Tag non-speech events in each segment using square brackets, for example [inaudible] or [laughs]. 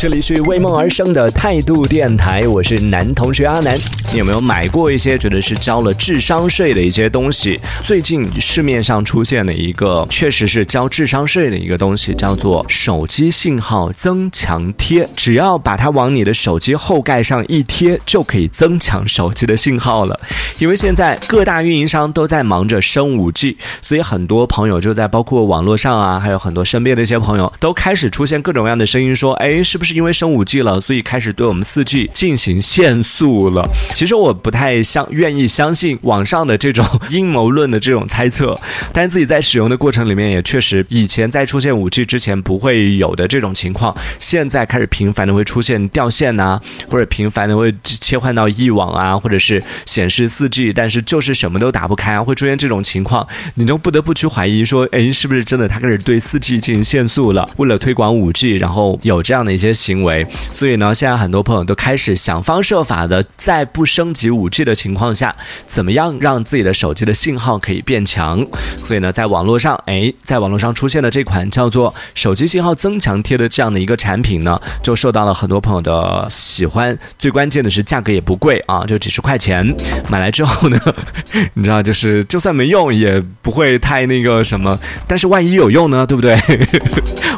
这里是为梦而生的态度电台，我是男同学阿南。你有没有买过一些觉得是交了智商税的一些东西？最近市面上出现了一个确实是交智商税的一个东西，叫做手机信号增强贴。只要把它往你的手机后盖上一贴，就可以增强手机的信号了。因为现在各大运营商都在忙着升 5G，所以很多朋友就在包括网络上啊，还有很多身边的一些朋友都开始出现各种各样的声音，说，哎，是不是是因为升 5G 了，所以开始对我们 4G 进行限速了？其实我不太相愿意相信网上的这种阴谋论的这种猜测，但自己在使用的过程里面也确实，以前在出现 5G 之前不会有的这种情况，现在开始频繁的会出现掉线呐、或者频繁的会切换到一网啊，或者是显示 4G，但是就是什么都打不开啊，会出现这种情况，你就不得不去怀疑说，哎，是不是真的他开始对 4G 进行限速了？为了推广 5G，然后有这样的一些行为，所以呢，现在很多朋友都开始想方设法的在不升级 5G 的情况下，怎么样让自己的手机的信号可以变强？所以呢，在网络上，哎，在网络上出现的这款叫做手机信号增强贴的这样的一个产品呢，就受到了很多朋友的喜欢。最关键的是价格也不贵啊，就几十块钱。买来之后呢，[laughs] 你知道，就是就算没用也不会太那个什么，但是万一有用呢，对不对？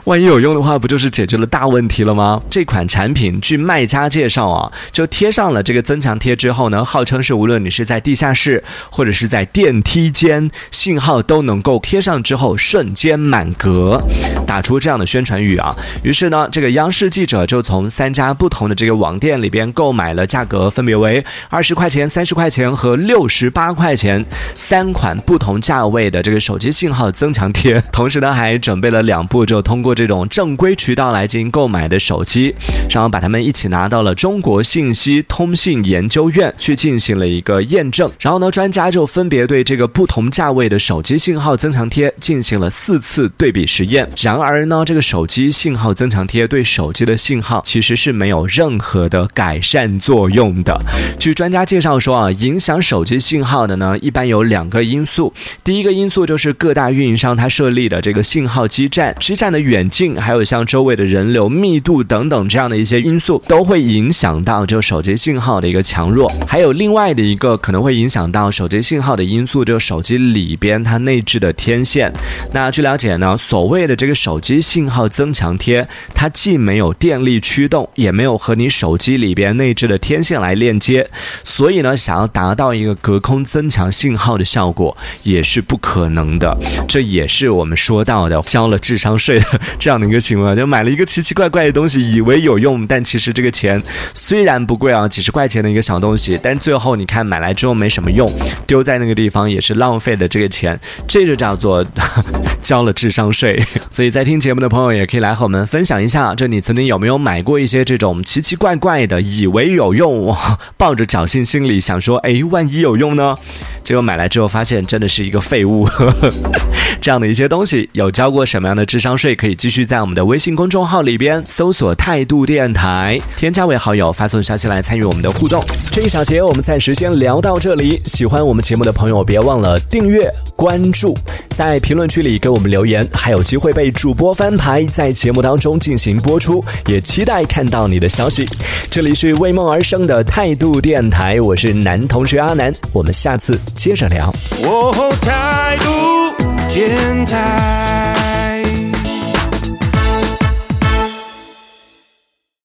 万一有用的话，不就是解决了大问题了吗？这款产品据卖家介绍啊，就贴上了这个增强贴之后呢，号称是无论你是在地下室或者是在电梯间，信号都能够贴上之后瞬间满格，打出这样的宣传语啊。于是呢，这个央视记者就从三家不同的这个网店里边购买了价格分别为二十块钱、三十块钱和六十八块钱三款不同价位的这个手机信号增强贴，同时呢还准备了两部就通过这种正规渠道来进行购买的手机，然后把它们一起拿到了中国信息通信研究院去进行了一个验证。然后呢，专家就分别对这个不同价位的手机信号增强贴进行了四次对比实验。然而呢，这个手机信号增强贴对手机的信号其实是没有任何的改善作用的。据专家介绍说啊，影响手机信号的呢，一般有两个因素。第一个因素就是各大运营商它设立的这个信号基站，基站的远近，还有像周围的人流密度等等这样的一些因素，都会影响到就手机信号的一个强弱。还有另外的一个可能会影响到手机信号的因素，就是手机里边它内置的天线。那据了解呢，所谓的这个手机信号增强贴，它既没有电力驱动，也没有和你手机里边内置的天线来链接，所以呢，想要达到一个隔空增强信号的效果，也是不可能的。这也是我们说到的交了智商税的 [laughs] 这样的一个行为，就买了一个奇奇怪怪的东西，以为有用，但其实这个钱虽然不贵啊，几十块钱的一个小东西，但最后你看买来之后没什么用，丢在那个地方也是浪费了这个钱，这就叫做 [laughs] 交了智商税。所以在听节目的朋友也可以来和我们分享一下，这你曾经有没有买过一些这种奇奇怪怪的，以为有用，抱着侥幸心理想说，哎，万一有用呢？结果买来之后发现真的是一个废物。[laughs] 这样的一些东西，有交过什么样的智商税？可以继续在我们的微信公众号里边搜索索“态度电台”，添加为好友，发送消息来参与我们的互动。这一小节我们暂时先聊到这里。喜欢我们节目的朋友，别忘了订阅、关注，在评论区里给我们留言，还有机会被主播翻牌，在节目当中进行播出。也期待看到你的消息。这里是为梦而生的态度电台，我是男同学阿南，我们下次接着聊。哦，态度电台。